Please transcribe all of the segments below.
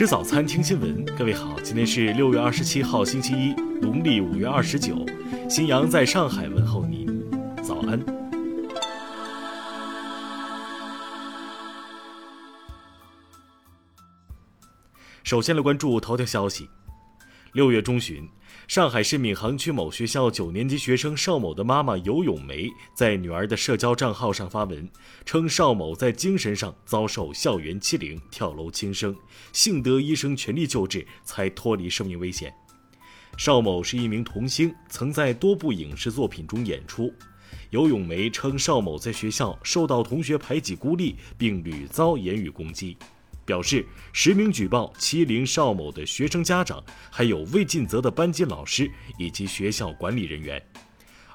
吃早餐，听新闻。各位好，今天是六月二十七号，星期一，农历五月二十九。新阳在上海问候您，早安。首先来关注头条消息。六月中旬，上海市闵行区某学校九年级学生邵某的妈妈尤咏梅在女儿的社交账号上发文，称邵某在精神上遭受校园欺凌，跳楼轻生，幸得医生全力救治，才脱离生命危险。邵某是一名童星，曾在多部影视作品中演出。尤咏梅称，邵某在学校受到同学排挤孤立，并屡遭言语攻击。表示实名举报欺凌邵某的学生家长，还有未尽责的班级老师以及学校管理人员。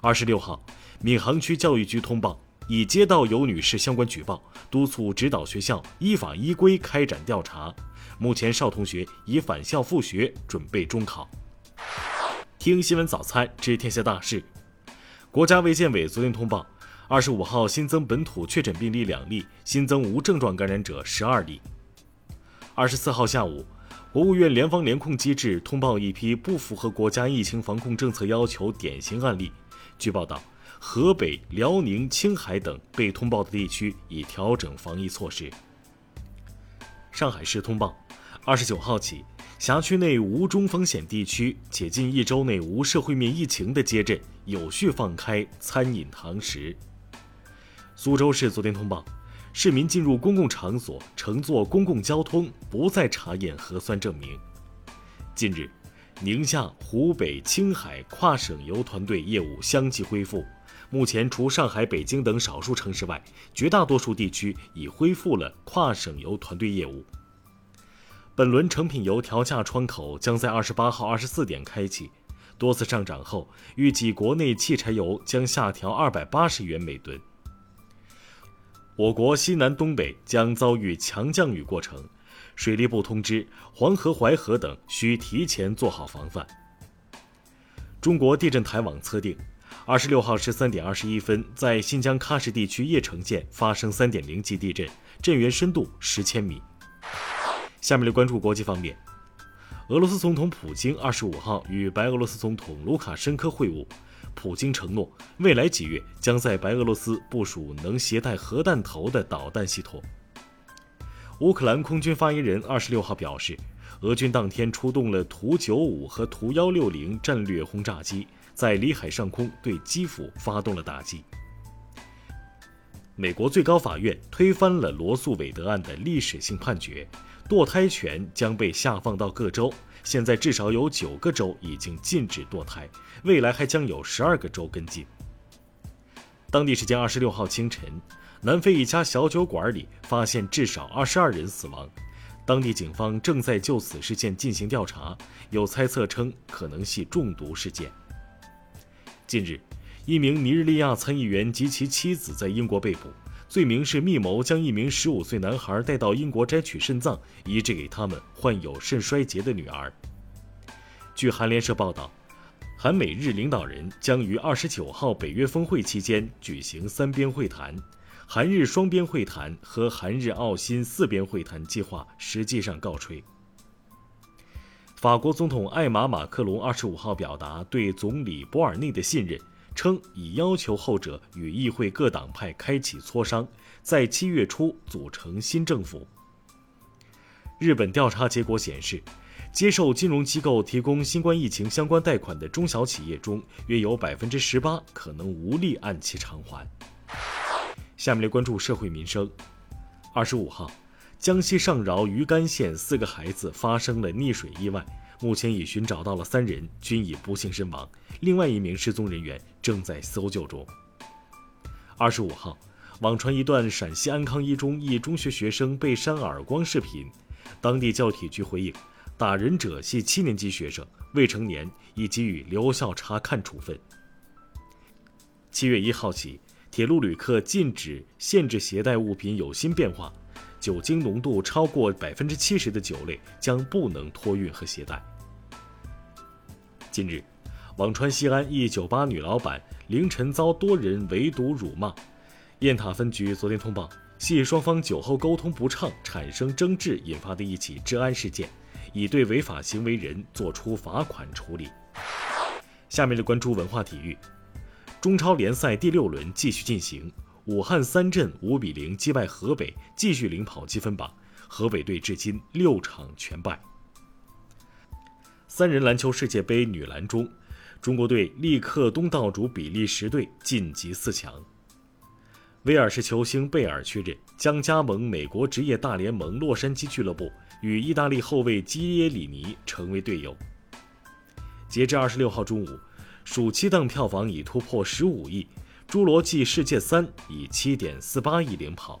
二十六号，闵行区教育局通报已接到尤女士相关举报，督促指导学校依法依规开展调查。目前邵同学已返校复学，准备中考。听新闻早餐知天下大事。国家卫健委昨天通报，二十五号新增本土确诊病例两例，新增无症状感染者十二例。二十四号下午，国务院联防联控机制通报一批不符合国家疫情防控政策要求典型案例。据报道，河北、辽宁、青海等被通报的地区已调整防疫措施。上海市通报，二十九号起，辖区内无中风险地区且近一周内无社会面疫情的街镇有序放开餐饮堂食。苏州市昨天通报。市民进入公共场所乘坐公共交通不再查验核酸证明。近日，宁夏、湖北、青海跨省游团队业务相继恢复。目前，除上海、北京等少数城市外，绝大多数地区已恢复了跨省游团队业务。本轮成品油调价窗口将在二十八号二十四点开启，多次上涨后，预计国内汽柴油将下调二百八十元每吨。我国西南、东北将遭遇强降雨过程，水利部通知黄河、淮河等需提前做好防范。中国地震台网测定，二十六号十三点二十一分，在新疆喀什地区叶城县发生三点零级地震，震源深度十千米。下面来关注国际方面，俄罗斯总统普京二十五号与白俄罗斯总统卢卡申科会晤。普京承诺，未来几月将在白俄罗斯部署能携带核弹头的导弹系统。乌克兰空军发言人二十六号表示，俄军当天出动了图九五和图幺六零战略轰炸机，在里海上空对基辅发动了打击。美国最高法院推翻了罗素韦德案的历史性判决，堕胎权将被下放到各州。现在至少有九个州已经禁止堕胎，未来还将有十二个州跟进。当地时间二十六号清晨，南非一家小酒馆里发现至少二十二人死亡，当地警方正在就此事件进行调查，有猜测称可能系中毒事件。近日，一名尼日利亚参议员及其妻子在英国被捕。罪名是密谋将一名十五岁男孩带到英国摘取肾脏，移植给他们患有肾衰竭的女儿。据韩联社报道，韩美日领导人将于二十九号北约峰会期间举行三边会谈，韩日双边会谈和韩日澳新四边会谈计划实际上告吹。法国总统艾玛马克龙二十五号表达对总理博尔内的信任。称已要求后者与议会各党派开启磋商，在七月初组成新政府。日本调查结果显示，接受金融机构提供新冠疫情相关贷款的中小企业中，约有百分之十八可能无力按期偿还。下面来关注社会民生。二十五号，江西上饶余干县四个孩子发生了溺水意外。目前已寻找到了三人，均已不幸身亡。另外一名失踪人员正在搜救中。二十五号，网传一段陕西安康一中一中学学生被扇耳光视频，当地教体局回应，打人者系七年级学生，未成年，已给予留校察看处分。七月一号起，铁路旅客禁止限制携带物品有新变化。酒精浓度超过百分之七十的酒类将不能托运和携带。近日，网传西安一酒吧女老板凌晨遭多人围堵辱骂，雁塔分局昨天通报，系双方酒后沟通不畅产生争执引发的一起治安事件，已对违法行为人作出罚款处理。下面来关注文化体育，中超联赛第六轮继续进行，武汉三镇五比零击败河北，继续领跑积分榜。河北队至今六场全败。三人篮球世界杯女篮中，中国队力克东道主比利时队晋级四强。威尔士球星贝尔确认将加盟美国职业大联盟洛杉矶俱乐部，与意大利后卫基耶里尼成为队友。截至二十六号中午，暑期档票房已突破十五亿，《侏罗纪世界三》以七点四八亿领跑。